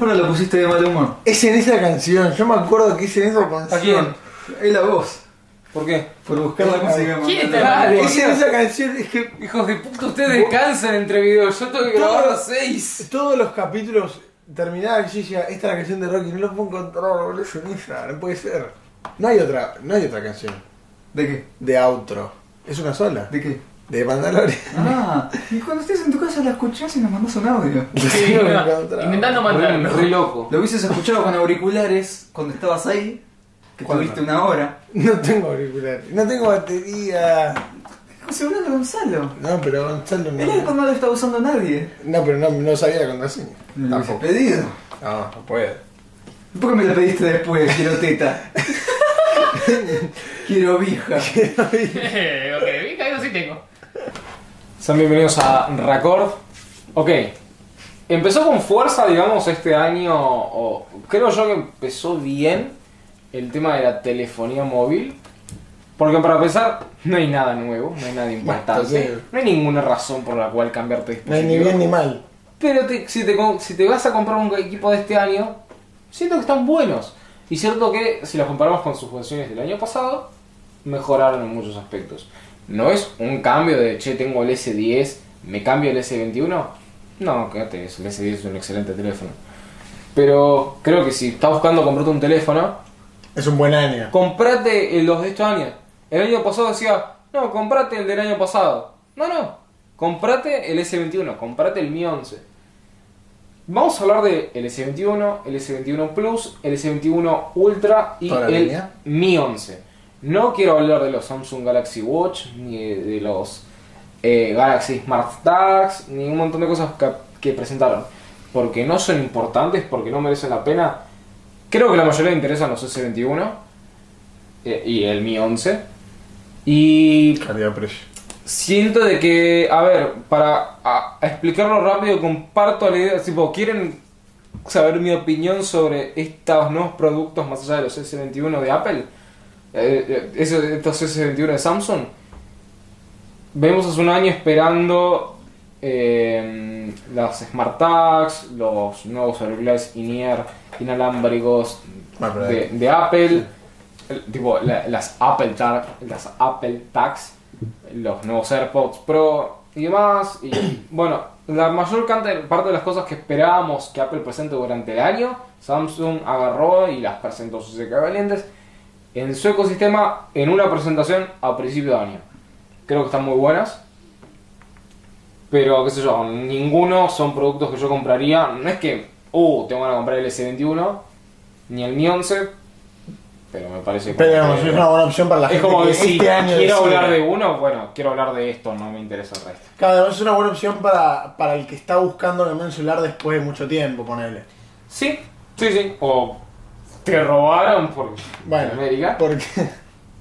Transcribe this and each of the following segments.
Ahora lo pusiste de mal humor. Es en esa canción, yo me acuerdo que es en esa ¿A canción. quién? Es la voz. ¿Por qué? Por buscar la música. ¿Quién está. Es en esa canción, es que Hijos de puta, ustedes descansan entre videos. Yo tengo que grabar a las 6. todos los capítulos yo decía, esta es la canción de Rocky, no lo puedo encontrar, boludo, es en esa, no puede ser. No hay otra, no hay otra canción ¿De qué? de outro. Es una sola. ¿De qué? De Mandalorian. Ah, y cuando estés en tu casa la escuchás y nos mandás un audio. Sí, no, intentando mandarlo. re loco. Lo hubieses escuchado con auriculares cuando estabas ahí, que ¿Cuándo? tuviste una hora. No tengo auricular, no tengo batería. José Orlando Gonzalo. No, pero Gonzalo El iPhone no lo está usando nadie. No, pero no, no sabía la contraseña. Me lo Tampoco. pedido. No, no puede. ¿Por qué me la pediste después? Quiero teta. Quiero vija. Eh, ok, vi que algo sí tengo. Sean bienvenidos a Record. Ok. Empezó con fuerza, digamos, este año, o creo yo que empezó bien el tema de la telefonía móvil. Porque para empezar, no hay nada nuevo, no hay nada importante. No hay ninguna razón por la cual cambiarte de No hay dispositivo. ni bien ni mal. Pero te- si, te, si te vas a comprar un equipo de este año, siento que están buenos. Y cierto que si los comparamos con sus versiones del año pasado, mejoraron en muchos aspectos. No es un cambio de, che, tengo el S10, me cambio el S21. No, quédate, eso, el S10 es un excelente teléfono. Pero creo que si estás buscando comprarte un teléfono, Es un buen año. comprate el- los de estos años. El año pasado decía, no, comprate el del año pasado. No, no, comprate el S21, comprate el Mi 11. Vamos a hablar de el S21, el S21 Plus, el S21 Ultra y el línea. Mi 11. No quiero hablar de los Samsung Galaxy Watch, ni de, los eh, Galaxy Smart Tags, ni un montón de cosas que, que presentaron. Porque no son importantes, porque no merecen la pena. Creo que la mayoría le interesan los S21 eh, y el Mi 11. Y Calidad-precio. siento de que, a ver, para a- a explicarlo rápido, comparto la idea, tipo, ¿quieren saber mi opinión sobre estos nuevos productos más allá de los S21 de Apple? Eh, eh, estos S21 de Samsung. Vemos hace un año esperando eh, las Smart Tags, los nuevos auriculares in-ear inalámbricos pero de, de Apple, el- tipo la- las Apple Tag, las Apple Tags, los nuevos AirPods Pro y demás. Y bueno, la mayor parte de las cosas que esperábamos que Apple presente durante el año, Samsung agarró y las presentó sus equivalentes en su ecosistema en una presentación a principio de año. Creo que están muy buenas. Pero, qué sé yo, ninguno son productos que yo compraría. No es que, uh, tengo ganas de comprar el S21, ni el Mi 11. Pero me parece Pero digamos, que- es una buena opción para la es gente como que que si este año quiero decide. hablar de uno, bueno, quiero hablar de esto, no me interesa el resto. Claro, es una buena opción para, para el que está buscando cambiar un celular después de mucho tiempo, ponele. Sí, sí, sí. O te robaron por Bueno, América. porque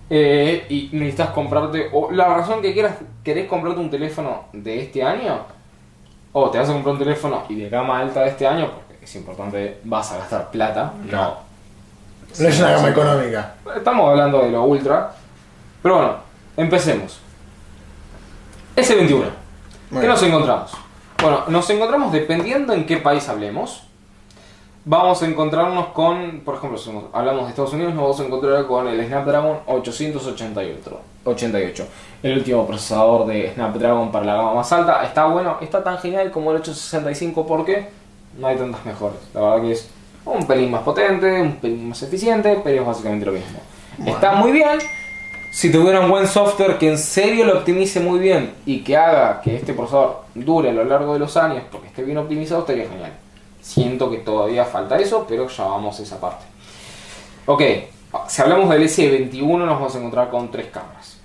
eh, y necesitas comprarte. O la razón que quieras, querés comprarte un teléfono de este año. O te vas a comprar un teléfono y de gama alta de este año, porque es importante, vas a gastar plata. No. no es una gama económica. Estamos hablando de lo ultra. Pero bueno, empecemos. S21. ¿Qué nos encontramos? Bueno, nos encontramos dependiendo en qué país hablemos. Vamos a encontrarnos con, por ejemplo, si hablamos de Estados Unidos, nos vamos a encontrar con el Snapdragon 888. 88. El último procesador de Snapdragon para la gama más alta. Está bueno, está tan genial como el 865 porque no hay tantas mejores. La verdad que es un pelín más potente, un pelín más eficiente, pero es básicamente lo mismo. Está muy bien. Si tuviera un buen software que en serio lo optimice muy bien y que haga que este procesador dure a lo largo de los años porque esté bien optimizado, estaría genial. Siento que todavía falta eso, pero ya vamos a esa parte. Ok, si hablamos del S21 nos vamos a encontrar con tres cámaras.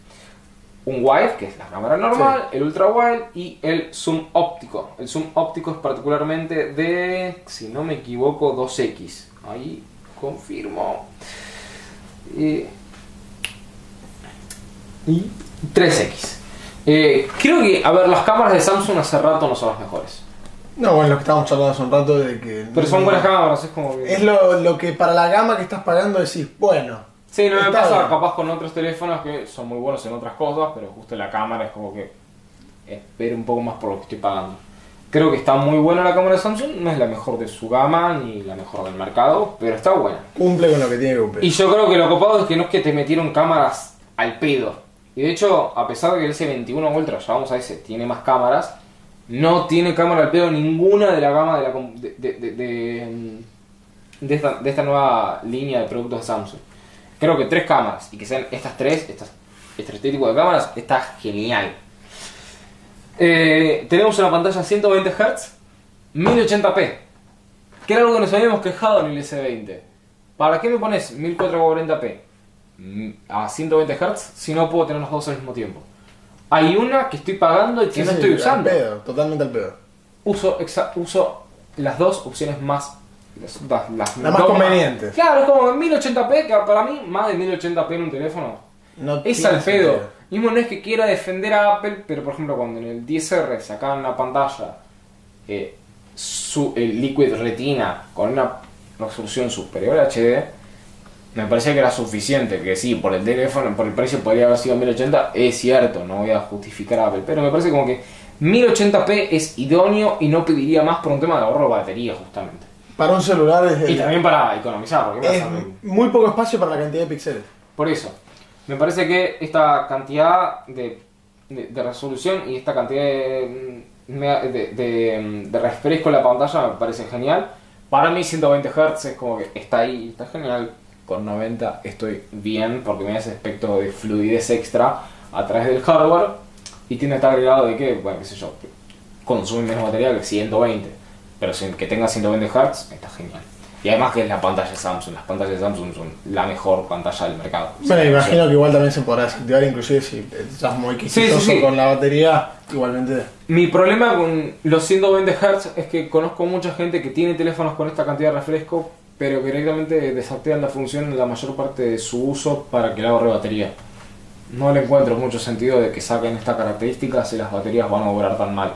Un wide, que es la cámara normal, el ultra wide y el zoom óptico. El zoom óptico es particularmente de, si no me equivoco, 2x. Ahí confirmo. Eh, y 3x. Eh, creo que, a ver, las cámaras de Samsung hace rato no son las mejores. No, bueno, lo que estábamos charlando hace un rato de que. Pero son buenas cámaras, es como que... Es lo, lo que para la gama que estás pagando decís, bueno. Sí, no me pasa bien. capaz con otros teléfonos que son muy buenos en otras cosas, pero justo la cámara es como que espero un poco más por lo que estoy pagando. Creo que está muy buena la cámara de Samsung, no es la mejor de su gama ni la mejor del mercado, pero está buena. Cumple con lo que tiene que cumplir. Y yo creo que lo copado es que no es que te metieron cámaras al pedo. Y de hecho, a pesar de que el S21 Ultra, ya vamos a ese, tiene más cámaras, no tiene cámara al pedo ninguna de la gama de, la, de, de- de- de- esta, de esta nueva línea de productos de Samsung. Creo que tres cámaras, y que sean estas tres, estas, este tipo de cámaras, está genial. Eh, tenemos una pantalla 120 Hz, 1080p, que era algo que nos habíamos quejado en el S20. ¿Para qué me pones 1440p mm, a 120 Hz si no puedo tener los dos al mismo tiempo? Hay una que estoy pagando y que Sí, no sí, estoy al usando. pedo, totalmente al pedo. Uso, exa- uso las dos opciones más. Las, las- las Las más convenientes. Claro, es como 1080p, que para mí más de 1080p en un teléfono No es al pedo. sentido. Mismo no es que quiera defender a Apple, pero por ejemplo cuando en el 10R sacaban una pantalla eh, su, el Liquid Retina con una resolución superior a HD, me parecía que era suficiente. Que sí, por el teléfono, por el precio podría haber sido 1080, es cierto, no voy a justificar a Apple, pero me parece como que 1080p es idóneo y no pediría más por un tema de ahorro de batería justamente. Para un celular es, Y también para economizar, porque es muy poco espacio para la cantidad de píxeles. por eso, me parece que esta cantidad de, de- de resolución y esta cantidad de, de, de- de refresco en la pantalla me parece genial. Para mí 120 Hz es como que está ahí, está genial. Con 90 estoy bien porque me da ese aspecto de fluidez extra a través del hardware y tiene estar agregado de que, bueno, qué sé yo, consume menos batería que 120. Pero sin que tenga 120 Hz está genial. Y además que es la pantalla Samsung, las pantallas de Samsung son la mejor pantalla del mercado. Bueno, imagino que igual también se podrá desactivar, inclusive si estás muy quisquilloso sí. con la batería, igualmente. Mi problema con los 120 Hz es que conozco mucha gente que tiene teléfonos con esta cantidad de refresco, pero directamente desactivan la función en la mayor parte de su uso para que le ahorre batería. No le encuentro mucho sentido de que saquen esta característica si las baterías van a durar tan mal.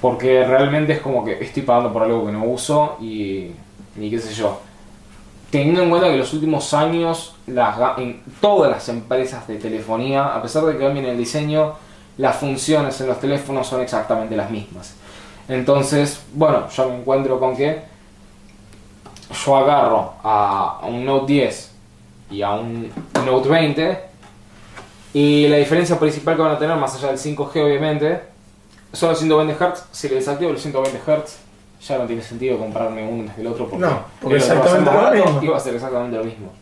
Porque realmente es como que estoy pagando por algo que no uso y, y qué sé yo. Teniendo en cuenta que los últimos años las, en todas las empresas de telefonía, a pesar de que cambien el diseño, las funciones en los teléfonos son exactamente las mismas. Entonces, bueno, yo me encuentro con que yo agarro a un Note 10 y a un Note 20 y la diferencia principal que van a tener, más allá del 5G obviamente, son los 120 Hz. Si le desactivo los 120 Hz, ya no tiene sentido comprarme uno desde el otro porque, No, porque el otro va a ser exactamente lo mismo. y va a ser exactamente lo mismo.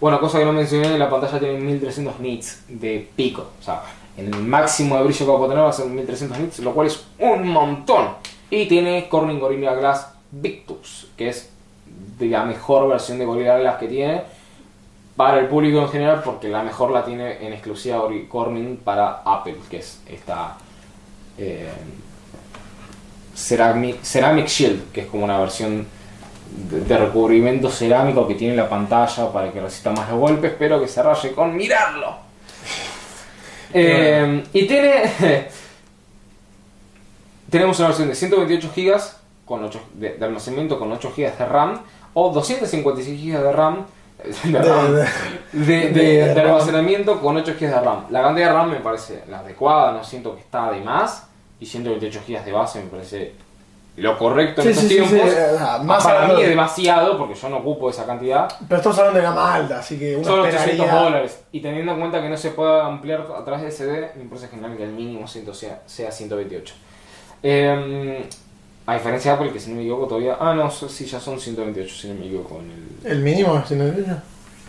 Bueno, cosa que no mencioné, la pantalla tiene 1300 nits de pico. O sea, en el máximo de brillo que va a tener va a ser 1300 nits, lo cual es un montón. Y tiene Corning Gorilla Glass Victus, que es de la mejor versión de Gorilla Glass que tiene para el público en general, porque la mejor la tiene en exclusiva Corning para Apple, que es esta eh, Ceramic, Ceramic Shield, que es como una versión de, de recubrimiento cerámico que tiene la pantalla para que resista más los golpes, pero que se raye con mirarlo. Eh, y tiene. tenemos una versión de 128 GB con 8 de, de almacenamiento con 8 GB de RAM o 256 GB de RAM. De, RAM, de- de- RAM. almacenamiento con 8 GB de RAM. La cantidad de RAM me parece la adecuada, no siento que está de más. Y 128 GB de base me parece lo correcto en Sí, estos sí, tiempos. sí, o sea, más Para mí es de- demasiado porque yo no ocupo esa cantidad. Pero estamos hablando de gama alta, así que uno 800 esperaría... dólares. Y teniendo en cuenta que no se puede ampliar a través de SD, me parece genial que el mínimo sea, sea 128. Eh, a diferencia de Apple, que si no me equivoco todavía. Ah, no, sí, ya son 128, si no me equivoco. En el... ¿El mínimo es 128?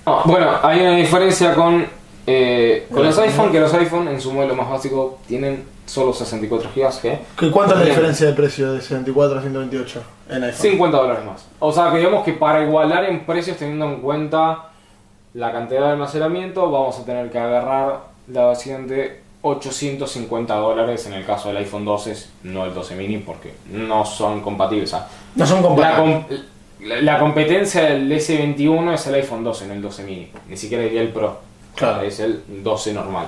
Ah, bueno, hay una diferencia con, eh, con los iPhone, que los iPhone en su modelo más básico tienen solo 64 GB, ¿Qué- ¿Cuánto es la diferencia de precio de 74 a 128 en iPhone? 50 dólares más. O sea, que digamos que para igualar en precios, teniendo en cuenta la cantidad de almacenamiento, vamos a tener que agarrar la de 850 dólares en el caso del iPhone 12, no el 12 mini, porque no son compatibles. O sea, No son la, comparables. com- la- la competencia del S21 es el iPhone 12, no el 12 mini. Ni siquiera diría el Pro. Claro. Es el 12 normal.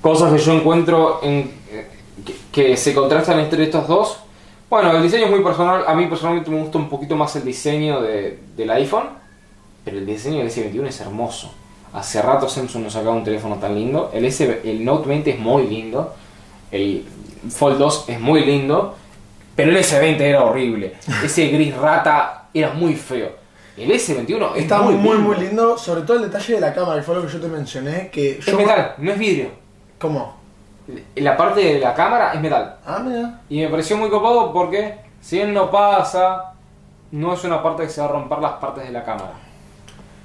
Cosas que yo encuentro en, que, que se contrastan entre estos dos. Bueno, el diseño es muy personal. A mí personalmente me gusta un poquito más el diseño de- del iPhone. Pero el diseño del S21 es hermoso. Hace rato Samsung no sacaba un teléfono tan lindo. El, S, el Note 20 es muy lindo. El Fold 2 es muy lindo, pero el S20 era horrible. Ese gris rata era muy feo. El S21 es Está muy, muy, muy, lindo. muy lindo, sobre todo el detalle de la cámara, que fue lo que yo te mencioné, que Es yo... metal, no es vidrio. ¿Cómo? La parte de la cámara es metal. Ah, mira. Y me pareció muy copado porque, si bien no pasa, no es una parte que se va a romper las partes de la cámara.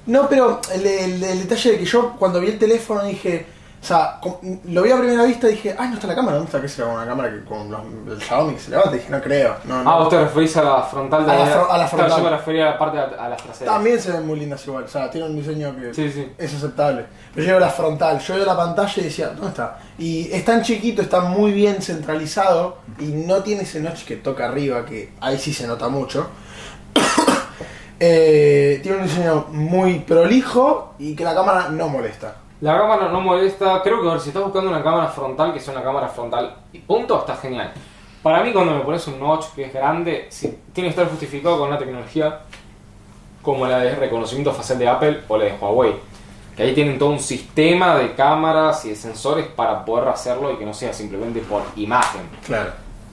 No, pero el, el- el detalle de que yo cuando vi el teléfono dije, o sea, lo vi a primera vista y dije, ay, no está la cámara, ¿dónde está? ¿Qué será una cámara que con los, el Xiaomi que se levanta? Y dije, no creo. No, no. Ah, vos te referís a la frontal de A la fro- a la Claro, frontal. yo me refería a la parte a, a las traseras. También se ven muy lindas igual, o sea, tiene un diseño que Sí, sí. es aceptable. Pero yo veo la frontal, yo veo la pantalla y decía, ¿dónde está? Y es tan chiquito, está muy bien centralizado y no tiene ese notch que toca arriba, que ahí sí se nota mucho. Eh, tiene un diseño muy prolijo y que la cámara no molesta. La cámara no molesta. Creo que a ver, si estás buscando una cámara frontal, que sea una cámara frontal y punto, está genial. Para mí, cuando me pones un notch que es grande, tiene que estar justificado con una tecnología como la de reconocimiento facial de Apple o la de Huawei. Que ahí tienen todo un sistema de cámaras y de sensores para poder hacerlo y que no sea simplemente por imagen. Claro.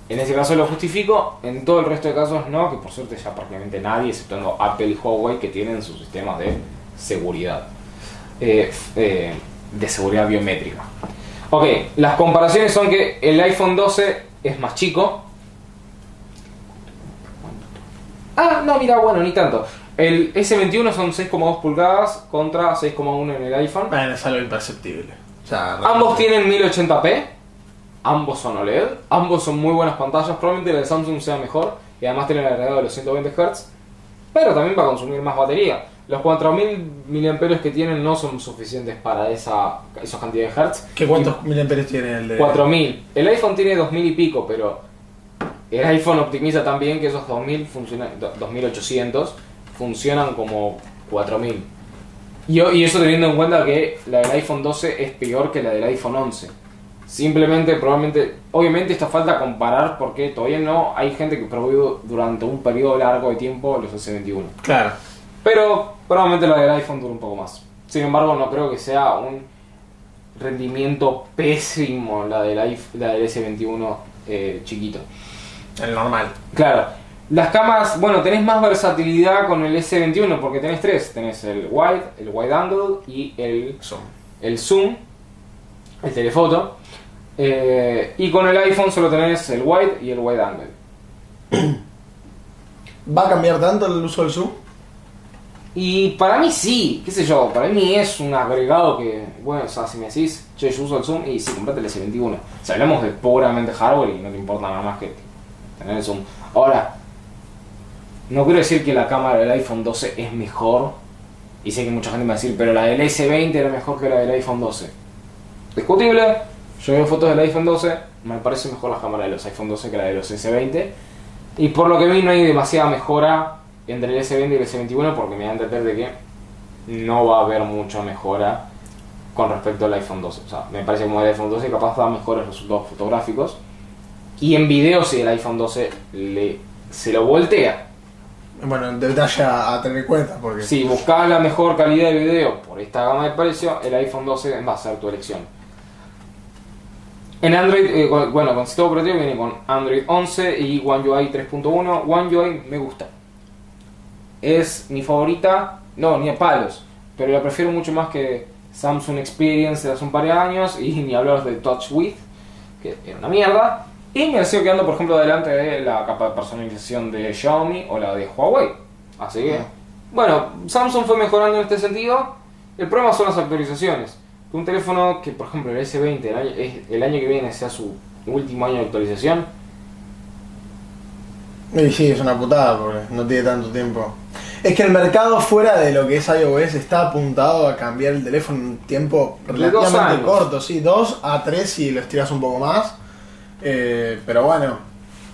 En ese caso lo justifico, en todo el resto de casos no, que por suerte ya prácticamente nadie, exceptuando Apple y Huawei, que tienen sus sistemas de seguridad. Eh, eh, de seguridad biométrica. Ok, las comparaciones son que el iPhone 12 es más chico. Ah, no, mira, bueno, ni tanto. El S21 son 6,2 pulgadas contra 6,1 en el iPhone. Bueno, es algo imperceptible. O sea, Ambos tienen 1080p, ambos son OLED, ambos son muy buenas pantallas, probablemente la de Samsung sea mejor y además tiene el agregado de los 120 Hz, pero también va a consumir más batería. Los 4000 mAh que tienen no son suficientes para esa, esa cantidad de Hz. ¿Qué cuántos miliamperes tiene el de...? 4000. El iPhone tiene 2000 y pico, pero el iPhone optimiza también que esos 2000 funcionan, do- 2800 funcionan como 4000. Y, y eso teniendo en cuenta que la del iPhone 12 es peor que la del iPhone 11. Simplemente, probablemente, obviamente esto falta comparar porque todavía no hay gente que probó durante un periodo largo de tiempo los S21. Claro. Pero probablemente la del iPhone dure un poco más. Sin embargo, no creo que sea un rendimiento pésimo la del, iPh- la del S21 eh, chiquito. El normal. Claro, las cámaras, bueno, tenés más versatilidad con el S21 porque tenés tres. Tenés el wide, el wide angle y el, Son. el zoom, el telefoto. Eh, y con el iPhone solo tenés el wide y el wide angle. ¿Va a cambiar tanto el uso del zoom? Y para mí sí, qué sé yo, para mí es un agregado que, bueno, o sea, si me decís, che, yo uso el Zoom y sí, comprate el S21. Si hablamos de puramente hardware y no te importa nada más que tener el Zoom. Ahora, no quiero decir que la cámara del iPhone 12 es mejor, y sé que mucha gente me va a decir, pero la del S20 era mejor que la del iPhone 12. Discutible, yo veo fotos del iPhone 12, me parece mejor la cámara de los iPhone 12 que la de los S20. Y por lo que vi no hay demasiada mejora entre el S20 y el S21 porque me da a entender de que no va a haber mucha mejora con respecto al iPhone 12. O sea, me parece que como el iPhone 12 capaz da mejores resultados fotográficos. Y en video si el iPhone 12 le, se lo voltea. Bueno, detalle a, a tener en cuenta porque... Si buscas la mejor calidad de video por esta gama de precio, el iPhone 12 va a ser tu elección. En Android, eh, bueno, con sistema operativo viene con Android 11 y One UI 3.1. One UI me gusta. Es mi favorita, no, ni a palos, pero la prefiero mucho más que Samsung Experience de hace un par de años y ni hablar de Touch With, que era una mierda. Y me sigo quedando, por ejemplo, delante de la capa de personalización de Xiaomi o la de Huawei. Así que, bueno, Samsung fue mejorando en este sentido. El problema son las actualizaciones. Que un teléfono que, por ejemplo, el S20 el año, el año que viene sea su último año de actualización, Y sí, es una putada porque no tiene tanto tiempo. Es que el mercado fuera de lo que es iOS está apuntado a cambiar el teléfono en un tiempo relativamente corto, sí, dos a tres si lo estiras un poco más. Eh, pero bueno,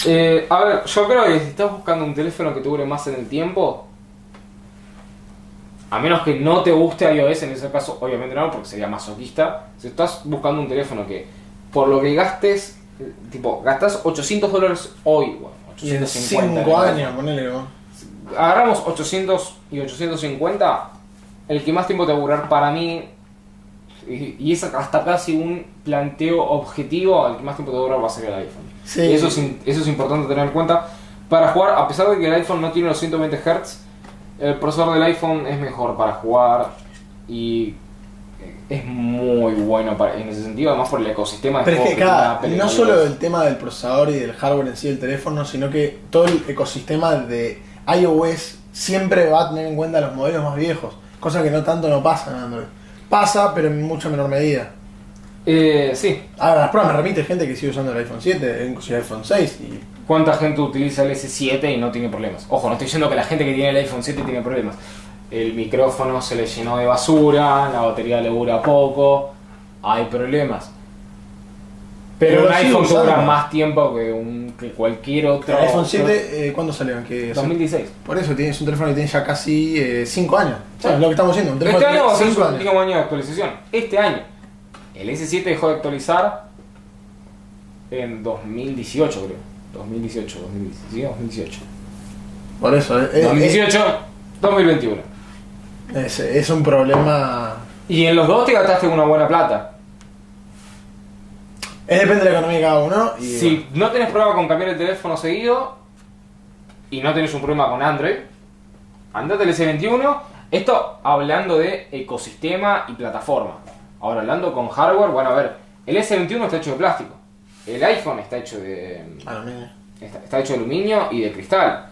Eh, a ver, yo creo que si estás buscando un teléfono que te dure más en el tiempo, a menos que no te guste iOS, en ese caso obviamente no, porque sería masoquista, si estás buscando un teléfono que por lo que gastes, tipo, gastas 800 dólares hoy, bueno, y en 850. cinco en el años, teléfono. ponele. Agarramos 800 y 850, el que más tiempo te va a durar para mí Y, y es hasta casi un planteo objetivo al que más tiempo te va a durar va a ser el iPhone. Sí. Eso es, eso es importante tener en cuenta. Para jugar, a pesar de que el iPhone no tiene los 120 Hz, el procesador del iPhone es mejor para jugar y es muy bueno para, en ese sentido, además por el ecosistema de Pero es que cada, no solo el tema del procesador y del hardware en sí del teléfono, sino que todo el ecosistema de iOS siempre va a tener en cuenta los modelos más viejos, cosa que no tanto no pasa en Android. Pasa, pero en mucha menor medida. Eh, sí, Ahora, las pruebas me remite gente que sigue usando el iPhone 7, inclusive el iPhone 6, y ¿Cuánta gente utiliza el S7 y no tiene problemas? Ojo, no estoy diciendo que la gente que tiene el iPhone 7 tiene problemas. El micrófono se le llenó de basura, la batería le dura poco, hay problemas. Pero, Pero un iPhone dura más tiempo que, un, que cualquier otro. el iPhone 7, eh, ¿cuándo salió? ¿Qué- 2016. Por eso tienes un teléfono que tiene ya casi 5 años. ¿Sabes lo que estamos haciendo? Un teléfono Este año va a ser su año de actualización. Este año. El S7 dejó de actualizar en 2018, creo. 2018, 2018. 2018. Por eso, eh, eh, 2018, 2021. es, es un problema. Y en los dos te gastaste una buena plata. Es depende de la economía de cada uno. Y, Si no tenés problema con cambiar el teléfono seguido y no tenés un problema con Android, andate el S21. Esto hablando de ecosistema y plataforma. Ahora hablando con hardware, bueno, a ver, el S21 está hecho de plástico. El iPhone está hecho de. Aluminio. está, está hecho de aluminio y de cristal.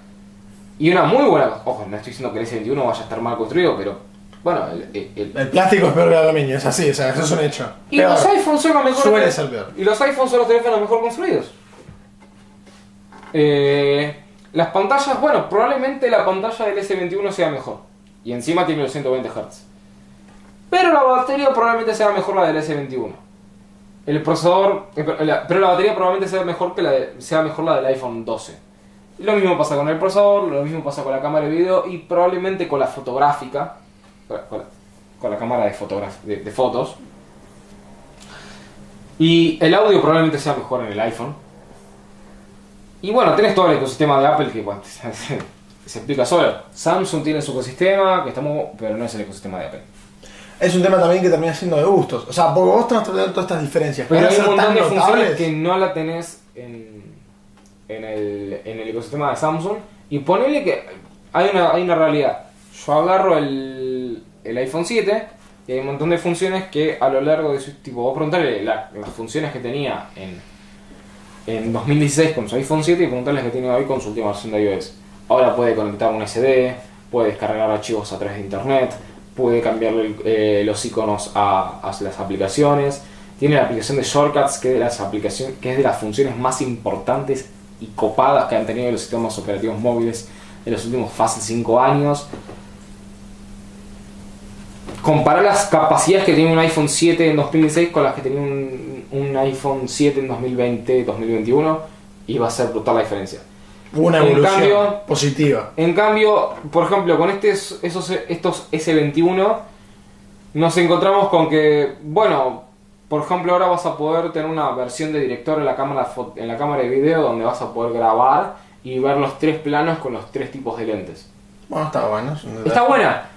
Y una muy buena, ojo, no estoy diciendo que el S21 vaya a estar mal construido, pero bueno, el- el- el, El plástico es peor que el aluminio, es así, o sea, eso es un hecho. Y Peor. los iPhones son los mejores. Suele ser peor. Y los iPhones son los teléfonos mejor construidos. Eh, las pantallas, bueno, probablemente la pantalla del S21 sea mejor. Y encima tiene los 120 Hz. Pero la batería probablemente sea mejor la del S21. El procesador, pero la- batería probablemente sea mejor que la de- sea mejor la del iPhone 12. Lo mismo pasa con el procesador, lo mismo pasa con la cámara de video y probablemente con la fotográfica, con la, con la- cámara de, de- de fotos. Y el audio probablemente sea mejor en el iPhone. Y bueno, tenés todo el ecosistema de Apple que bueno, se explica solo. Samsung tiene su ecosistema, que estamos, pero no es el ecosistema de Apple. Es un tema también que termina siendo de gustos. O sea, porque vos te vas a tratar todas estas diferencias. Pero hay un montón de funciones notables. que no la tenés en, en, el, en el ecosistema de Samsung. Y ponele que hay una, hay una realidad. Yo agarro el, el iPhone 7 y hay un montón de funciones que a lo largo de su tipo, vos preguntarle la- las funciones que tenía en, en 2016 con su iPhone 7 y preguntarles que tiene hoy con su última versión de iOS. Ahora puede conectar un SD, puede descargar archivos a través de internet, puede cambiarle eh, los iconos a, las aplicaciones. Tiene la aplicación de Shortcuts, que de las aplicaciones, que es de las funciones más importantes y copadas que han tenido los sistemas operativos móviles en los últimos fácil 5 años. Comparar las capacidades que tiene un iPhone 7 en 2016 con las que tenía un, un iPhone 7 en 2020, 2021 y va a ser brutal la diferencia. Una En evolución cambio- positiva. En cambio, por ejemplo, con este, esos, estos S21 nos encontramos con que, bueno, por ejemplo, ahora vas a poder tener una versión de director en la cámara, en la cámara de video donde vas a poder grabar y ver los tres planos con los tres tipos de lentes. Bueno, está bueno. Está buena.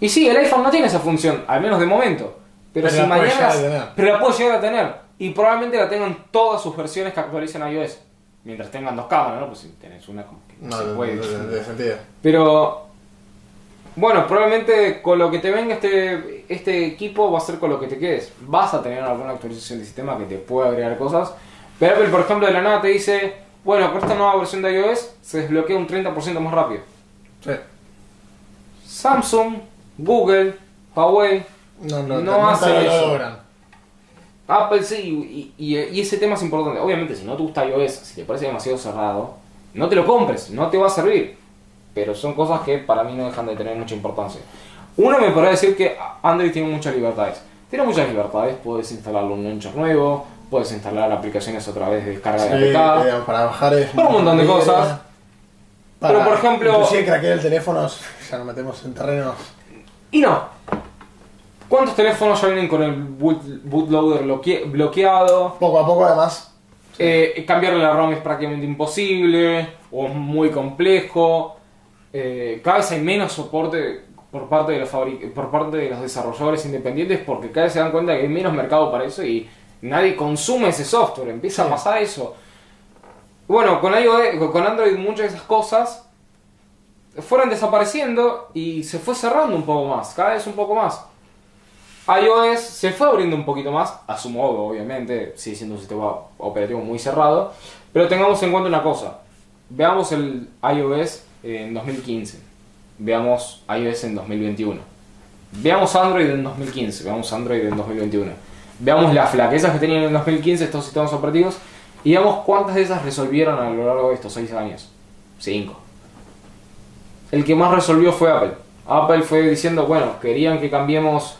Y sí, el iPhone no tiene esa función, al menos de momento. Pero, Pero si la mañana. Pero la puede llegar a tener. Y probablemente la tengan todas sus versiones que actualicen iOS. Mientras tengan dos cámaras, ¿no? Pues si tenés una como que no, No, se de, puede. de- de sentido. Pero. Bueno, probablemente con lo que te venga este, este equipo va a ser con lo que te quedes. Vas a tener alguna actualización de sistema que te pueda agregar cosas. Pero Apple, por ejemplo, de la nada te dice: Bueno, con esta nueva versión de iOS se desbloquea un 30% más rápido. Sí. Samsung, Google, Huawei, No, no, No no, hace lo eso. logran. Apple sí, y, y- y ese tema es importante. Obviamente, si no te gusta iOS, si te parece demasiado cerrado, no te lo compres, no te va a servir. Pero son cosas que para mí no dejan de tener mucha importancia. Uno me podrá decir que Android tiene muchas libertades. Tiene muchas libertades, puedes instalar un launcher nuevo, puedes instalar aplicaciones a través de descarga Sí, de eh, para bajar es. Por un montón de cosas. Para, Pero, por ejemplo- Inclusive craquear el teléfono, ya nos metemos en terrenos. Y no. ¿Cuántos teléfonos ya vienen con el boot- bootloader bloque- bloqueado? Poco a poco, además. Eh, cambiarle la ROM es prácticamente imposible o es muy complejo. Eh, cada vez hay menos soporte. por parte de los fabri- por parte de los desarrolladores independientes porque cada vez se dan cuenta que hay menos mercado para eso y nadie consume ese software, empieza Sí. a pasar eso. Bueno, con iOS, con Android muchas de esas cosas fueron desapareciendo y se fue cerrando un poco más, cada vez un poco más. iOS se fue abriendo un poquito más, a su modo, obviamente, sigue siendo un sistema operativo muy cerrado, pero tengamos en cuenta una cosa. Veamos el iOS en 2015, veamos iOS en 2021, veamos Android en 2015, veamos Android en 2021, veamos las flaquezas que tenían en 2015 estos sistemas operativos y veamos cuántas de esas resolvieron a lo largo de estos 6 años. 5. El que más resolvió fue Apple. Apple fue diciendo, bueno, querían que cambiemos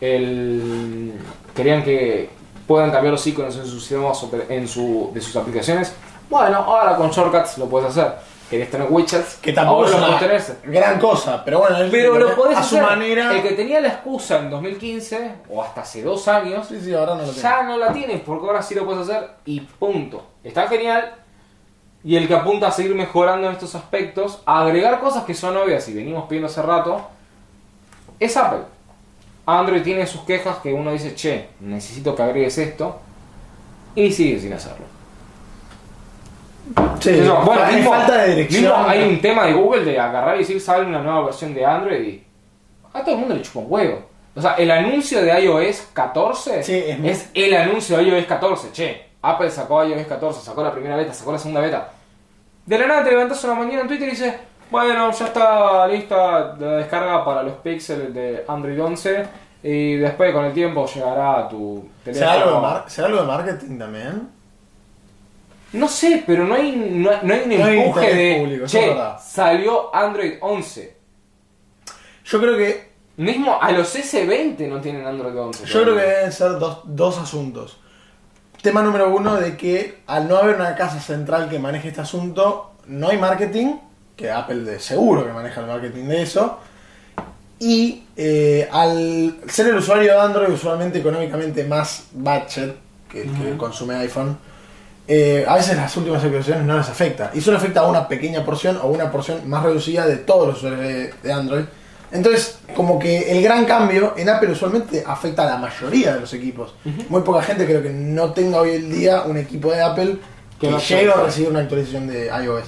el... Querían que puedan cambiar los iconos en sus sistemas en su, de sus aplicaciones. Bueno, ahora con shortcuts lo puedes hacer. ¿Querés tener widgets? Que tampoco ahora es una gran cosa, pero bueno, Pero lo podés a hacer. su manera. El que tenía la excusa en 2015 o hasta hace dos años Sí, sí, ahora no lo ya no la tienes porque ahora sí lo puedes hacer y punto. Está genial. Y el que apunta a seguir mejorando en estos aspectos, a agregar cosas que son obvias y venimos pidiendo hace rato, es Apple. Android tiene sus quejas que uno dice, che, necesito que agregues esto, y sigue sin hacerlo. Sí, bueno, hay mismo- falta de dirección. mismo hay un tema de Google de agarrar y decir, sale una nueva versión de Android y a todo el mundo le chupa un huevo. O sea, el anuncio de iOS 14 Sí, es es el anuncio de iOS 14. Che, Apple sacó iOS 14, sacó la primera beta, sacó la segunda beta. De la nada te levantás una mañana en Twitter y dices, bueno, ya está lista la descarga para los píxeles de Android 11 y después con el tiempo llegará a tu teléfono. ¿Será algo, de mar- ¿Será algo de marketing también? No sé, pero no hay, no, no hay un No hay empuje interés de, público, che, salió Android 11. Yo creo que Mismo a los S20 no tienen Android 11. Yo creo que deben ser dos, dos asuntos. Tema número uno de que al no haber una casa central que maneje este asunto, no hay marketing, que Apple de seguro que maneja el marketing de eso. Y eh, al ser el usuario de Android usualmente económicamente más budget que el que consume iPhone, eh, a veces las últimas actualizaciones no les afecta. Y solo afecta a una pequeña porción o una porción más reducida de todos los usuarios de, de Android. Entonces, como que el gran cambio en Apple usualmente afecta a la mayoría de los equipos. Muy poca gente creo que no tenga hoy en día un equipo de Apple Que que no llegue a recibir una actualización de iOS.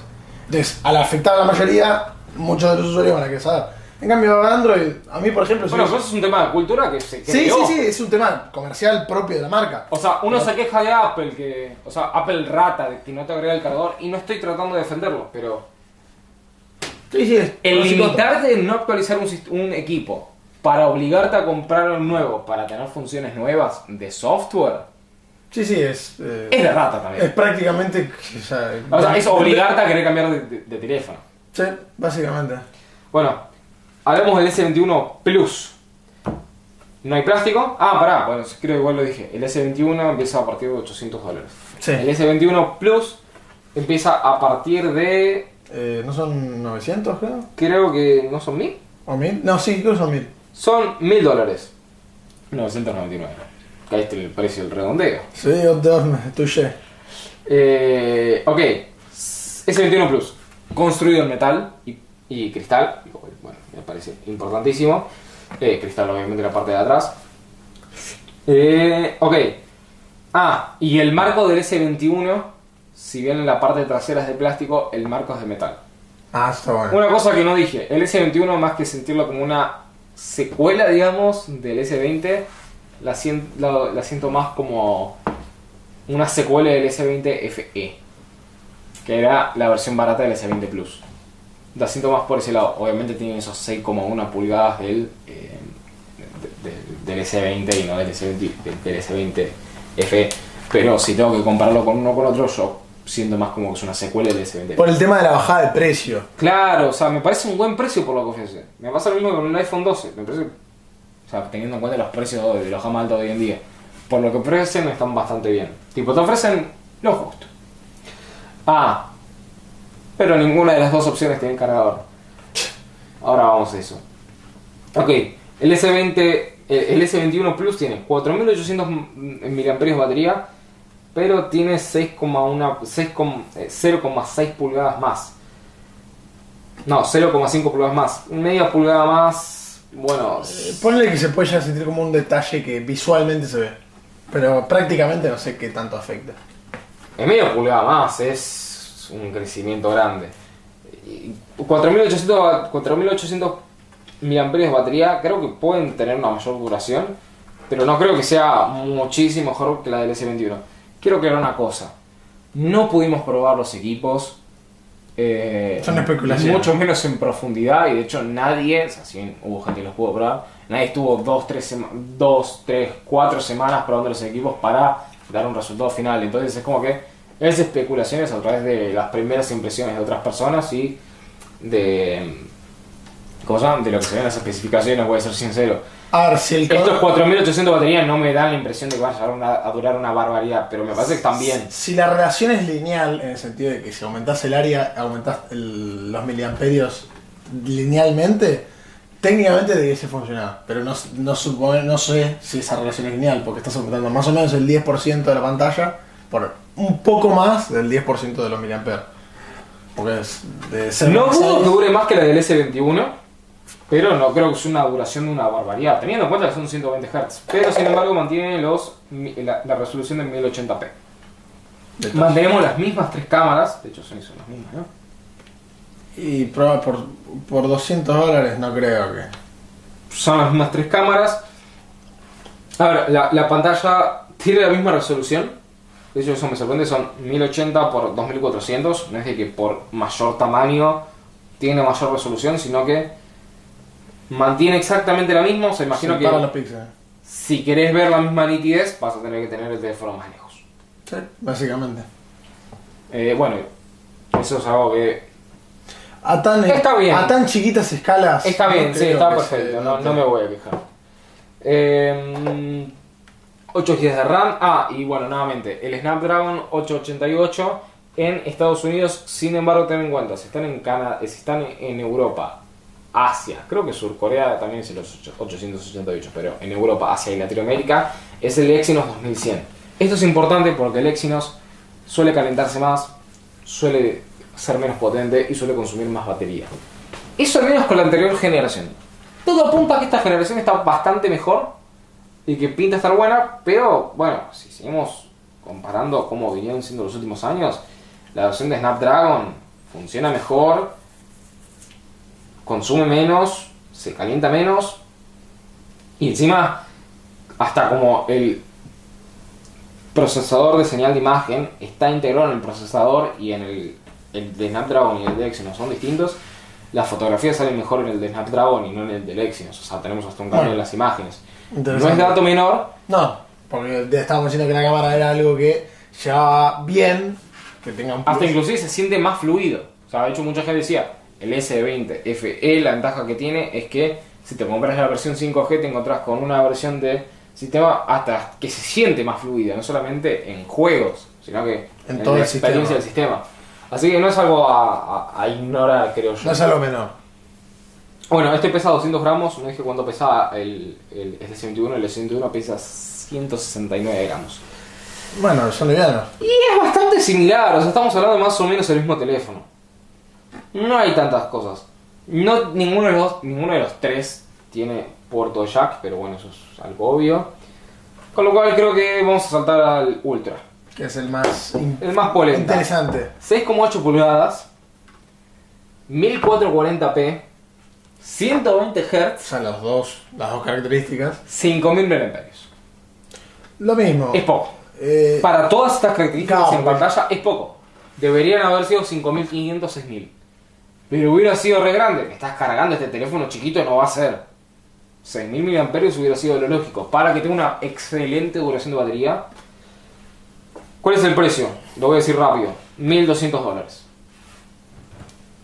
Entonces, al afectar a la mayoría, muchos de los usuarios van a querer saber. En cambio, Android, a mí por ejemplo... si Bueno, pero eso es un tema de cultura que se sí, creó. sí, sí, es un tema comercial propio de la marca. O sea, uno se queja de Apple, que, o sea, Apple rata de que no te agrega el cargador y no estoy tratando de defenderlo, pero Sí, sí, es el limitarte en no actualizar un, un equipo para obligarte a comprar un nuevo para tener funciones nuevas de software Sí, sí, es... eh, es de rata es también. prácticamente... O sea, O sea, es obligarte a querer cambiar de, de- de teléfono. Sí, básicamente. Bueno, hablemos del S21 Plus. No hay plástico. Ah, pará, bueno, creo que igual lo dije. El S21 empieza a partir de 800 dólares. Sí. El S21 Plus empieza a partir de. Eh, ¿No son 900, creo? Creo que no son 1000. ¿O 1000? No, sí, creo que son 1000. Son 1000 dólares. 999. Caíste el precio del redondeo. Sí, touché. Eh, ok, S21 Plus, construido en metal y, y cristal, bueno, me parece importantísimo. Eh, cristal, obviamente, la parte de atrás. Eh, ok, ah, y el marco del S21, si bien en la parte trasera es de plástico, el marco es de metal. Ah, está bueno. Una cosa que no dije, el S21 más que sentirlo como una secuela, digamos, del S20, la, la- la siento más como una secuela del S20 FE, que era la versión barata del S20 Plus. La siento más por ese lado. Obviamente tiene esos 6,1 pulgadas del, eh, de- de- del S20 y no del S20, del- del S20 FE. Pero si tengo que compararlo con uno con otro, yo siento más como que es una secuela del S20 Por el tema de la bajada de precio. Claro, o sea, me parece un buen precio por lo que ofrece. Me pasa lo mismo con el iPhone 12. Me parece, sea, teniendo en cuenta los precios de los gama alta de hoy en día. Por lo que ofrecen están bastante bien. Tipo, te ofrecen lo justo. Ah, pero ninguna de las dos opciones tiene cargador. Ahora vamos a eso. Ok, el S20, el el S21 Plus tiene 4800 mAh de batería, pero tiene 6,1 6, eh, 0,6 pulgadas más. No, 0,5 pulgadas más. Media pulgada más Bueno, Eh, Ponle que se puede ya sentir como un detalle que visualmente se ve. Pero prácticamente no sé qué tanto afecta. es medio pulgada más, es un crecimiento grande. Y 4800, 4800 mAh de batería, creo que pueden tener una mayor duración, pero no creo que sea muchísimo mejor que la del S21. Quiero aclarar una cosa: no pudimos probar los equipos. Eh, Son especulaciones. Mucho menos en profundidad, y de hecho nadie, o sea, si hubo gente que los pudo probar, nadie estuvo 2, 3, 2, 3, 4 semanas probando los equipos para dar un resultado final. Entonces es como que es especulaciones a través de las primeras impresiones de otras personas y de. ¿Cómo? De lo que se ven en las especificaciones, voy a ser sincero. Estos cable- 4800 baterías no me dan la impresión de que van a, a durar una barbaridad, pero me parece que están bien. Si la relación es lineal, en el sentido de que si aumentás el área, aumentás el- los miliamperios linealmente, técnicamente debiese funcionar. Pero no, no, supone- no sé si esa relación es lineal, porque estás aumentando más o menos el 10% de la pantalla por un poco más del 10% de los miliamperios. Porque es de ser No dudo que dure más que la del S21, pero no creo que sea una duración de una barbaridad, teniendo en cuenta que son 120 Hz. Pero sin embargo mantiene los, la, la resolución de 1080p. Detalle. Mantenemos las mismas tres cámaras, de hecho son, son las mismas, ¿no? Y prueba por, por 200 dólares, no creo que. Son las mismas tres cámaras. A ver, la, la pantalla tiene la misma resolución. De hecho, eso me sorprende, son 1080 por 2400. No es de que por mayor tamaño tiene mayor resolución, sino que mantiene exactamente la misma. O sea, imagino que si querés ver la misma nitidez, vas a tener que tener el teléfono más lejos. Sí, básicamente. Eh, bueno, eso es algo que A tan, Está bien. a tan chiquitas escalas. Está no bien, sí, creo está perfecto, se no, no me voy a quejar. Eh, 8 GB de RAM. Ah, y bueno, nuevamente, el Snapdragon 888 en Estados Unidos, sin embargo, ten en cuenta, si están en Canadá, si están en Europa, Asia, creo que Sur Corea también es el 888, pero en Europa, Asia y Latinoamérica es el Exynos 2100. Esto es importante porque el Exynos suele calentarse más, suele ser menos potente y suele consumir más batería. Eso al menos con la anterior generación. Todo apunta a que esta generación está bastante mejor y que pinta estar buena, pero bueno, si seguimos comparando cómo venían siendo los últimos años, la versión de Snapdragon funciona mejor, consume menos, se calienta menos y encima hasta como el procesador de señal de imagen está integrado en el procesador y en el, el de Snapdragon y el de Exynos son distintos, las fotografías salen mejor en el de Snapdragon y no en el del Exynos, o sea, tenemos hasta un cambio en las imágenes. No es dato menor, No, porque estábamos diciendo que la cámara era algo que llevaba bien, que tenga un hasta plus. inclusive se siente más fluido. O sea, de hecho mucha gente decía, el S20 FE, la ventaja que tiene es que si te compras la versión 5G te encontrás con una versión de sistema hasta que se siente más fluida, no solamente en juegos, sino que En todo la el experiencia del sistema. Así que no es algo a, a- a ignorar, creo yo. No es algo menor. Bueno, este pesa 200 gramos, no dije cuánto pesaba el, el S21, el S21 pesa 169 gramos. Bueno, son livianos. Y es bastante similar, o sea, estamos hablando más o menos el mismo teléfono. No hay tantas cosas. No, ninguno de los, ninguno de los tres tiene puerto jack, pero bueno, eso es algo obvio. Con lo cual creo que vamos a saltar al Ultra. Que es el más El más polenta. interesante. 6,8 pulgadas, 1440p, 120 Hz, Son los dos, las dos características. 5000 mAh. Lo mismo. Es poco. Eh, Para todas estas características Claro, en pantalla es poco. Deberían haber sido 5500, 6000. Pero hubiera sido re grande. Me estás cargando este teléfono chiquito, no va a ser. 6000 mAh hubiera sido lo lógico. Para que tenga una excelente duración de batería. ¿Cuál es el precio? Lo voy a decir rápido. 1200 dólares.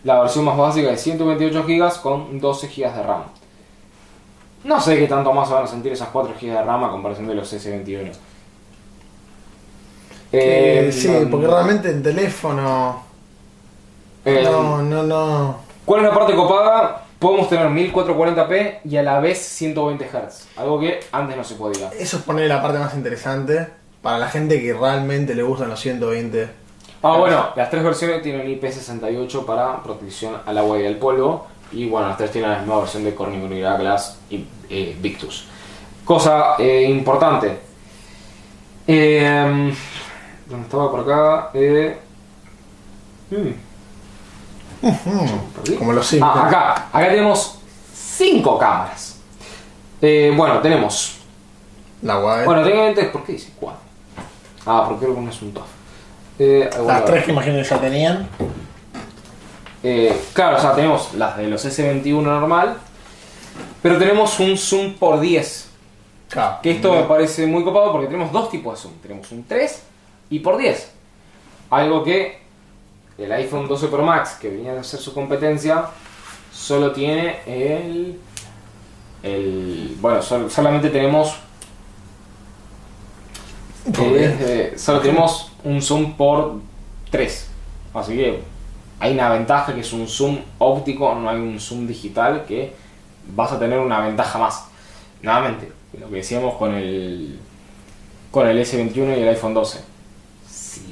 La versión más básica de 128 GB con 12 GB de RAM. No sé qué tanto más van a sentir esas 4 GB de RAM a comparación de los S21. que Eh, sí, no- porque realmente en teléfono. Eh, no, no, no. ¿Cuál es la parte copada? Podemos tener 1440p y a la vez 120 Hz. Algo que antes no se podía. Eso es poner la parte más interesante. Para la gente que realmente le gustan los 120. Ah, bueno, las tres versiones tienen IP68 para protección al agua y al polvo. Y bueno, las tres tienen la misma versión de Corning Gorilla Glass y eh, Victus. Cosa eh, importante. Eh, ¿Dónde estaba por acá? Eh, Como los. Ah, acá, acá tenemos cinco cámaras. Eh, bueno, tenemos. La guay. Bueno, técnicamente, ¿por qué dice cuatro? Ah, porque creo que no es un TOF. Eh, Las tres que imagino que ya tenían. eh, claro, o sea, tenemos las de los S21 normal, pero tenemos un zoom por 10. Claro. Que esto me parece muy copado porque tenemos dos tipos de zoom. Tenemos un 3 y por 10. Algo que el iPhone 12 Pro Max, que venía a ser su competencia, solo tiene el... el bueno, sol- solamente tenemos... Eh, 10. eh, solo tenemos un zoom por 3. Así que hay una ventaja que es un zoom óptico, no hay un zoom digital que vas a tener una ventaja más. Nuevamente, lo que decíamos con el con el S21 y el iPhone 12.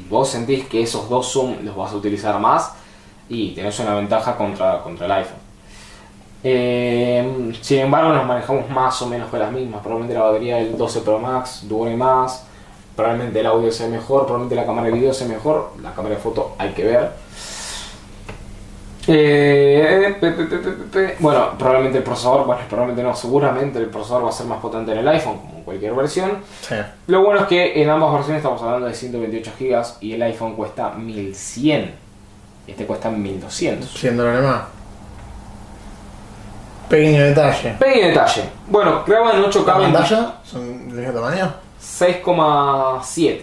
Vos sentís que esos dos zoom los vas a utilizar más y tenés una ventaja contra, contra el iPhone. Eh, sin embargo, nos manejamos más o menos con las mismas. Probablemente la batería del 12 Pro Max dure más. Probablemente el audio sea mejor. Probablemente la cámara de video sea mejor. La cámara de foto hay que ver. Eh, pe, pe, pe. Bueno, probablemente el procesador, bueno, probablemente no, seguramente el procesador va a ser más potente en el iPhone, como en cualquier versión. Sí. Lo bueno es que en ambas versiones estamos hablando de 128 GB y el iPhone cuesta 1100. Este cuesta 1200. Siendo lo demás. Pequeño detalle. Pequeño detalle. Bueno, graba en 8K ¿La 20 pantalla? ¿Son del mismo tamaño? 6,7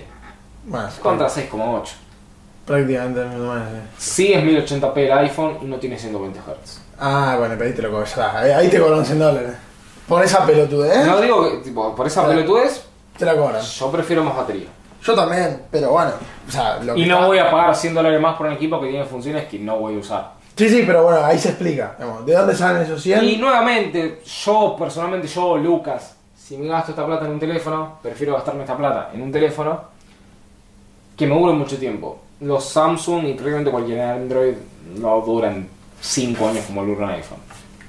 Bueno, contra 6,8. Prácticamente del mismo tamaño. sí. Sí es 1080p el iPhone y no tiene 120 Hz. Ah, bueno, pero ahí te lo cobras. Ahí, te cobran 100 dólares. Por esa pelotudez, No digo que tipo, por esa pelotudez, te la cobran. yo prefiero más batería. Yo también, pero bueno. O sea, lo Y que no está- voy a pagar 100 dólares más por un equipo que tiene funciones que no voy a usar. Sí, sí, pero bueno, ahí se explica. ¿De dónde salen esos 100? Y nuevamente, yo personalmente, yo, Lucas, si me gasto esta plata en un teléfono, prefiero gastarme esta plata en un teléfono que me dure mucho tiempo. Los Samsung y prácticamente cualquier Android no duran 5 años como dura un iPhone.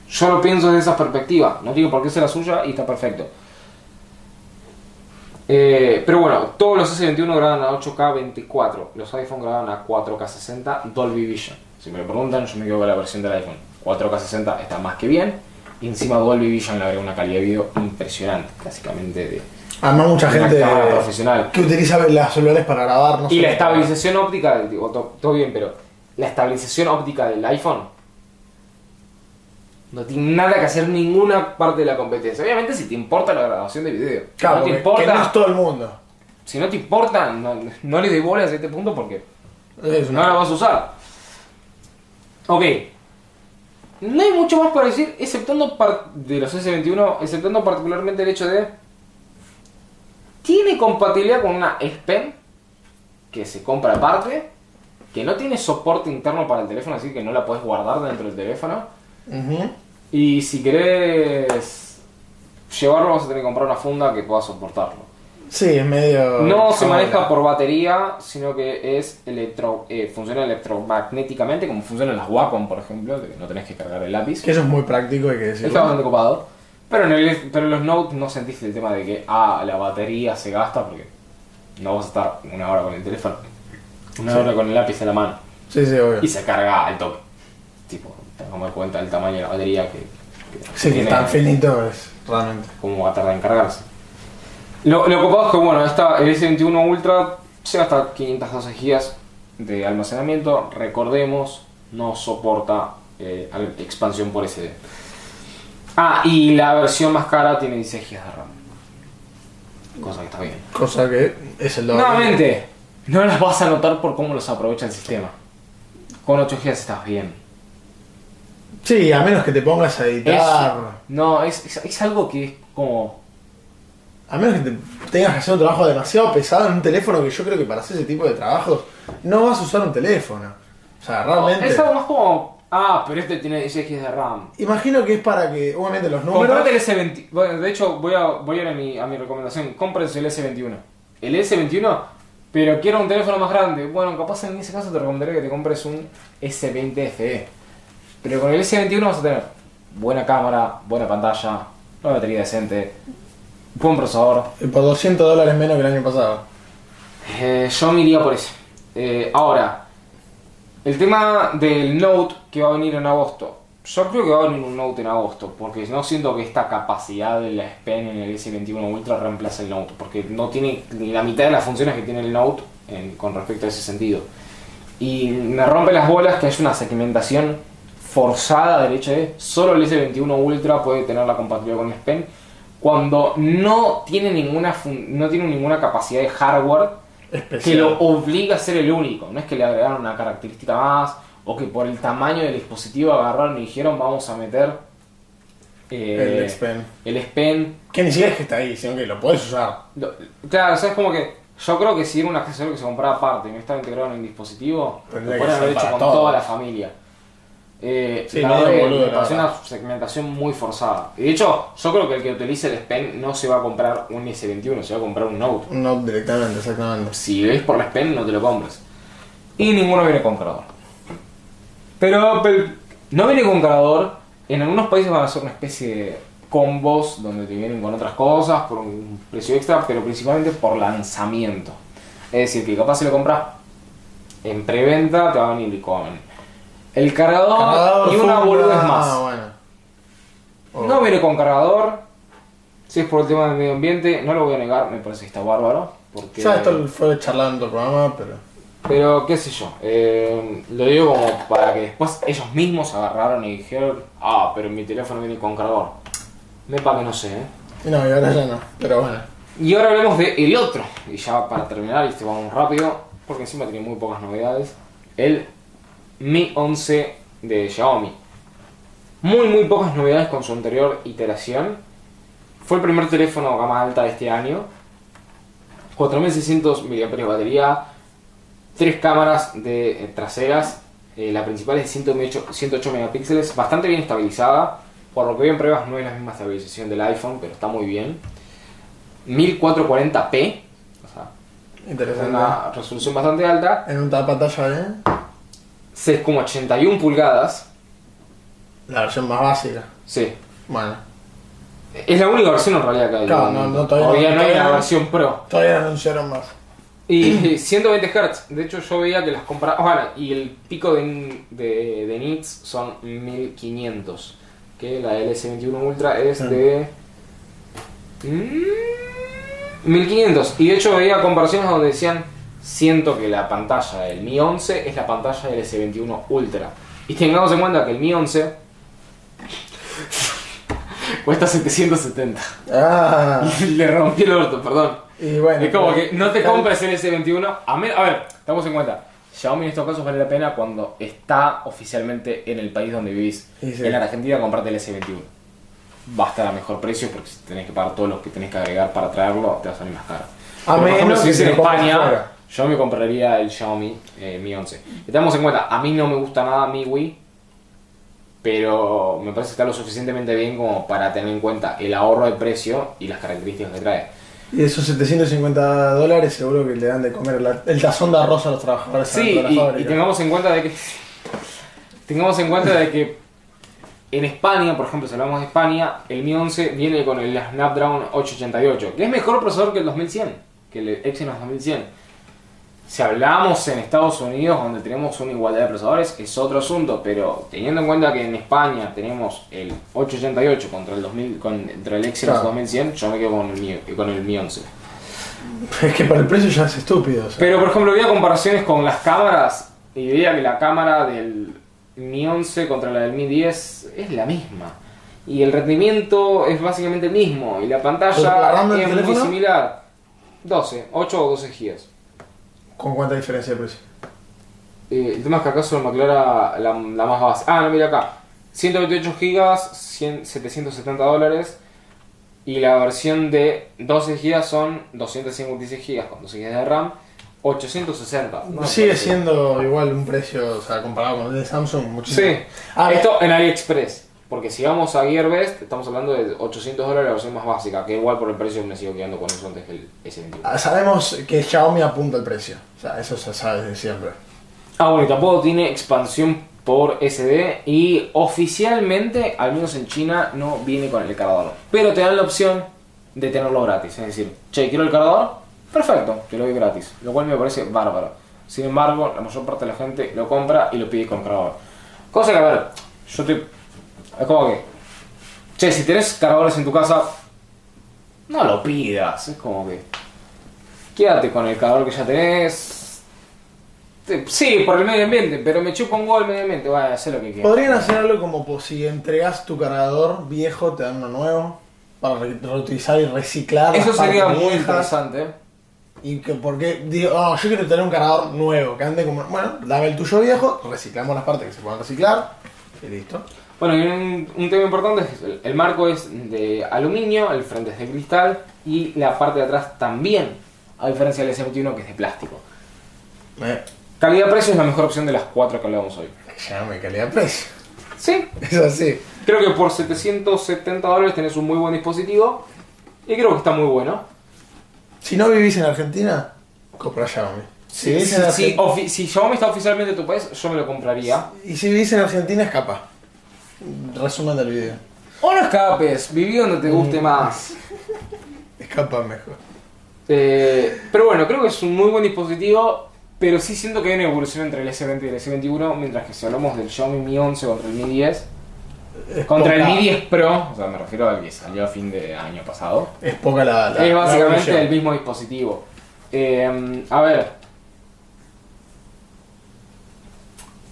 Yo lo pienso desde esa perspectiva, no digo por qué sea la suya y está perfecto. Eh, pero bueno, todos los S21 graban a 8K 24, los iPhone graban a 4K 60 Dolby Vision. Si me lo preguntan, yo me quedo con la versión del iPhone. 4K 60 está más que bien. Y encima Dolby Vision le agrega una calidad de video impresionante, básicamente de Además, mucha una gente cámara profesional. que utiliza los celulares para grabar, no Y la estabilización óptica, digo, to- todo bien, pero la estabilización óptica del iPhone no tiene nada que hacer ninguna parte de la competencia. Obviamente si te importa la grabación de video. Claro, no te importa, que no es todo el mundo. si no te importa, no, no le des bolas a este punto porque Es no la vas a usar. Ok. No hay mucho más para decir, exceptando de los S21, exceptando particularmente el hecho de. Tiene compatibilidad con una S Pen que se compra aparte, que no tiene soporte interno para el teléfono, así que no la puedes guardar dentro del teléfono. Y si querés llevarlo, vas a tener que comprar una funda que pueda soportarlo. Sí, es medio. No se maneja por batería, sino que es electro, eh, funciona electromagnéticamente, como funcionan las Wacom, por ejemplo, que no tenés que cargar el lápiz. Que eso es muy práctico, hay que Está decirlo. bastante copado. Pero en, el, pero en los Note no sentiste el tema de que, ah, la batería se gasta porque no vas a estar una hora con el teléfono, una Sí. hora con el lápiz en la mano Sí, sí, obvio. y se carga al toque. Tipo, te das cuenta del tamaño de la batería que, que Sí, que tan finito es, realmente. cómo va a tardar en cargarse. Lo, lo copado es que bueno, esta, el S21 Ultra llega hasta 512 GB de almacenamiento. Recordemos, no soporta eh, expansión por SD. Ah, y la versión más cara tiene 16 GB de RAM. Cosa que está bien. Cosa que es el doble. Nuevamente, no las vas a notar por cómo los aprovecha el sistema. Con 8 GB estás bien. Sí, a menos que te pongas a editar. Es- no, es, es- es algo que es como... A menos que te tengas que hacer un trabajo demasiado pesado en un teléfono que yo creo que para hacer ese tipo de trabajos no vas a usar un teléfono. O sea, realmente. Es algo más como... Ah, pero este tiene 16 GB de RAM. Imagino que es para que, obviamente, los números. Comprate el S21. Bueno, de hecho, voy a, voy a ir a mi, a mi recomendación. Cómprense el S21. El S21, pero quiero un teléfono más grande. Bueno, capaz en ese caso te recomendaría que te compres un S20 FE. Pero con el S21 vas a tener buena cámara, buena pantalla, una batería decente, buen procesador. Y por 200 dólares menos que el año pasado. Eh, yo me iría por ese. Eh, ahora, el tema del Note que va a venir en agosto. Yo creo que va a venir un Note en agosto, porque no siento que esta capacidad de la S Pen en el S21 Ultra reemplace el Note, porque no tiene ni la mitad de las funciones que tiene el Note con respecto a ese sentido. Y me rompe las bolas que haya una segmentación forzada del hecho de solo el S21 Ultra puede tener la compatibilidad con el S cuando no tiene ninguna, no tiene ninguna capacidad de hardware que lo obliga a ser el único. No es que le agregaron una característica más o que por el tamaño del dispositivo agarraron y dijeron vamos a meter eh, El X-Pen. el. Que ni siquiera es que está ahí, sino que lo puedes usar. Lo- Claro, o sea, es como que yo creo que si era un accesorio que se compraba aparte y no estaba integrado en el dispositivo, lo Tendría podrían haber hecho con toda la familia. Eh, Sí, la verdad boludo, me una segmentación muy forzada. Y de hecho, yo creo que el que utilice el S Pen no se va a comprar un S21, se va a comprar un Note. No directamente, exactamente. Si ves por la Pen, no te lo compres. Y ninguno viene con cargador. Pero, pero no viene con cargador. En algunos países van a ser una especie de combos donde te vienen con otras cosas por un precio extra, pero principalmente por lanzamiento. Es decir, que capaz si lo compras en preventa, te va a venir con el cargador, Cargador, y una boludez más. Ah, bueno. Oh. No viene con cargador. Si es por el tema del medio ambiente, no lo voy a negar, me parece que está bárbaro. Porque... Ya esto fue charlado en otro programa, pero. Pero qué sé yo, eh, lo digo como para que después ellos mismos agarraron y dijeron, ah, pero mi teléfono viene con cargador. Me pa' que no sé, ¿eh? No, y ahora ya no. Pero bueno. Y ahora hablemos de el otro, y ya para terminar, y este vamos rápido, porque encima tiene muy pocas novedades, el Mi 11 de Xiaomi. Muy, muy pocas novedades con su anterior iteración. Fue el primer teléfono gama alta de este año. 4600 mAh de batería, tres cámaras de eh, traseras, eh, la principal es de 108, 108 megapíxeles, bastante bien estabilizada, por lo que veo en pruebas no es la misma estabilización del iPhone, pero está muy bien. 1440p, o sea, Interesante. una resolución bastante alta, En una pantalla de. 6,81 pulgadas, La versión más básica. sí. Bueno. Es la única versión en realidad que hay. Claro, no- no, todavía no- no hay todavía una versión Pro. Todavía no anunciaron más. Y 120 Hz. De hecho, yo veía que las comparaban. Bueno, y el pico de, de, de nits son 1500. Que la LS21 Ultra es Mm. de. mm, 1500. Y de hecho, veía comparaciones donde decían: Siento que la pantalla del Mi 11 es la pantalla del S21 Ultra. Y tengamos en cuenta que el Mi 11 cuesta 770. Ah. Le rompí el orto, perdón. Y bueno. Es como que no te compres el S21. A, men- a ver, estamos en cuenta. Xiaomi en estos casos vale la pena cuando está oficialmente en el país donde vivís. Sí, sí. En la Argentina, comprarte el S21. Va a estar a mejor precio porque si tenés que pagar todo lo que tenés que agregar para traerlo, te va a salir más caro. A Pero, por ejemplo, menos si que en España. Yo me compraría el Xiaomi eh, Mi 11. Y tengamos en cuenta, a mí no me gusta nada Mi Wii, pero me parece que está lo suficientemente bien como para tener en cuenta el ahorro de precio y las características que trae. Y esos 750 dólares seguro que le dan de comer la- el tazón de arroz a los trabajadores Sí, y, y tengamos en cuenta de que tengamos en cuenta de que en España, por ejemplo, si hablamos de España, el Mi 11 viene con el Snapdragon 888, que es mejor procesador que el 2100, que el Exynos 2100. Si hablamos en Estados Unidos, donde tenemos una igualdad de procesadores, es otro asunto, pero teniendo en cuenta que en España tenemos el 888 contra el 2000, contra el Exynos Claro. 2100, yo me quedo con el Mi, con el Mi 11. Es que para el precio ya es estúpido. o sea. Pero por ejemplo, veía comparaciones con las cámaras y veía que la cámara del Mi 11 contra la del Mi 10 es la misma. Y el rendimiento es básicamente el mismo. Y la ¿Pero la pantalla es muy similar. 12, 8 o 12 GB. ¿Con cuánta diferencia de precio? Eh, el tema es que acá solo me aclara la, la más básica. Ah, no, mira acá. 128 GB, 100 770 dólares. Y la versión de 12 GB son 256 GB con 12 GB de RAM. 860. No, Sigue siendo igual un precio, o sea, comparado con el de Samsung, muchísimo. Sí, Ah, esto en AliExpress. Porque si vamos a Gearbest, estamos hablando de 800 dólares la versión más básica, que igual por el precio me sigo quedando con eso antes que el S21. Ah, Sabemos que Xiaomi apunta el precio. O sea, eso se sabe desde siempre. Ah, bueno, y tampoco tiene expansión por SD y oficialmente, al menos en China, no viene con el cargador. Pero te dan la opción de tenerlo gratis. Es decir, che, quiero el cargador, perfecto, te lo doy gratis. Lo cual me parece bárbaro. Sin embargo, la mayor parte de la gente lo compra y lo pide con cargador. Cosa que, a ver, yo te... Es como que... Che, si tenés cargadores en tu casa, no lo pidas. Es como que... Quédate con el cargador que ya tenés. Te- Sí, por el medio ambiente, pero me chupo un gol el medio ambiente. Bueno, hacer lo que quieras. Podrían hacer algo como pues, si entregas tu cargador viejo, te dan uno nuevo. Para re- reutilizar y reciclar. Eso sería muy viejas. interesante. Y que porque digo, no, yo quiero tener un cargador nuevo, que ande como, bueno, dame el tuyo viejo, reciclamos las partes que se puedan reciclar y listo. Bueno, y un, un tema importante es el, el marco es de aluminio, el frente es de cristal y la parte de atrás también, a diferencia del S21 que es de plástico. Eh, Calidad-precio es la mejor opción de las cuatro que hablamos hoy. llame calidad-precio. Sí, Es así. creo que por 770 dólares tenés un muy buen dispositivo y creo que está muy bueno. Si no vivís en Argentina, compra Xiaomi. Si vivís si, si Xiaomi está oficialmente en tu país, yo me lo compraría. y si vivís en Argentina, escapa. Resumen del video. O no escapes, viví donde te guste más. Escapa mejor. Eh, pero bueno, creo que es un muy buen dispositivo, pero sí siento que hay una evolución entre el S20 y el S21, mientras que si hablamos del Xiaomi Mi 11 contra el Mi 10, Es contra el Mi 10 Pro, o sea, me refiero al que salió a fin de año pasado, Es poca la. la- es básicamente el mismo dispositivo. Eh, a ver.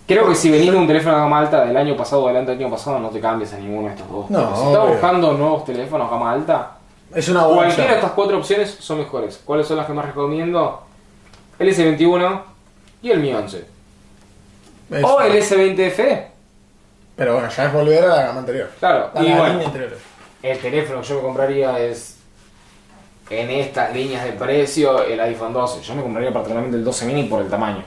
Creo que si venís de un teléfono de gama alta del año pasado o del año pasado, no te cambies a ninguno de estos dos. No, si estás obvio. buscando nuevos teléfonos gama alta, Es una buena Cualquiera de estas cuatro opciones son mejores. ¿Cuáles son las que más recomiendo? El S21 y el Mi 11. Es- O el S20 FE. Pero bueno, ya es volver a la gama anterior. Claro. A Y la bueno, línea anterior. el teléfono que yo me compraría es en estas líneas de precio el iPhone 12. Yo me compraría particularmente el 12 mini por el tamaño.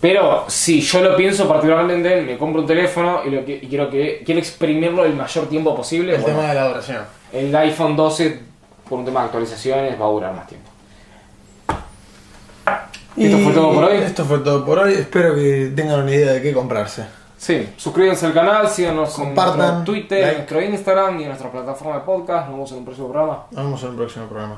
Pero si yo lo pienso particularmente, me compro un teléfono y, lo que, y quiero que quiero exprimirlo el mayor tiempo posible. El bueno, tema de la duración. el iPhone 12 por un tema de actualizaciones va a durar más tiempo. ¿Esto fue todo por hoy? Esto fue todo por hoy. Espero que tengan una idea de qué comprarse. Sí, suscríbanse al canal, síganos Compartan, en nuestro Twitter, like. en nuestro Instagram y en nuestra plataforma de podcast. Nos vemos en un próximo programa. Nos vemos en el próximo programa.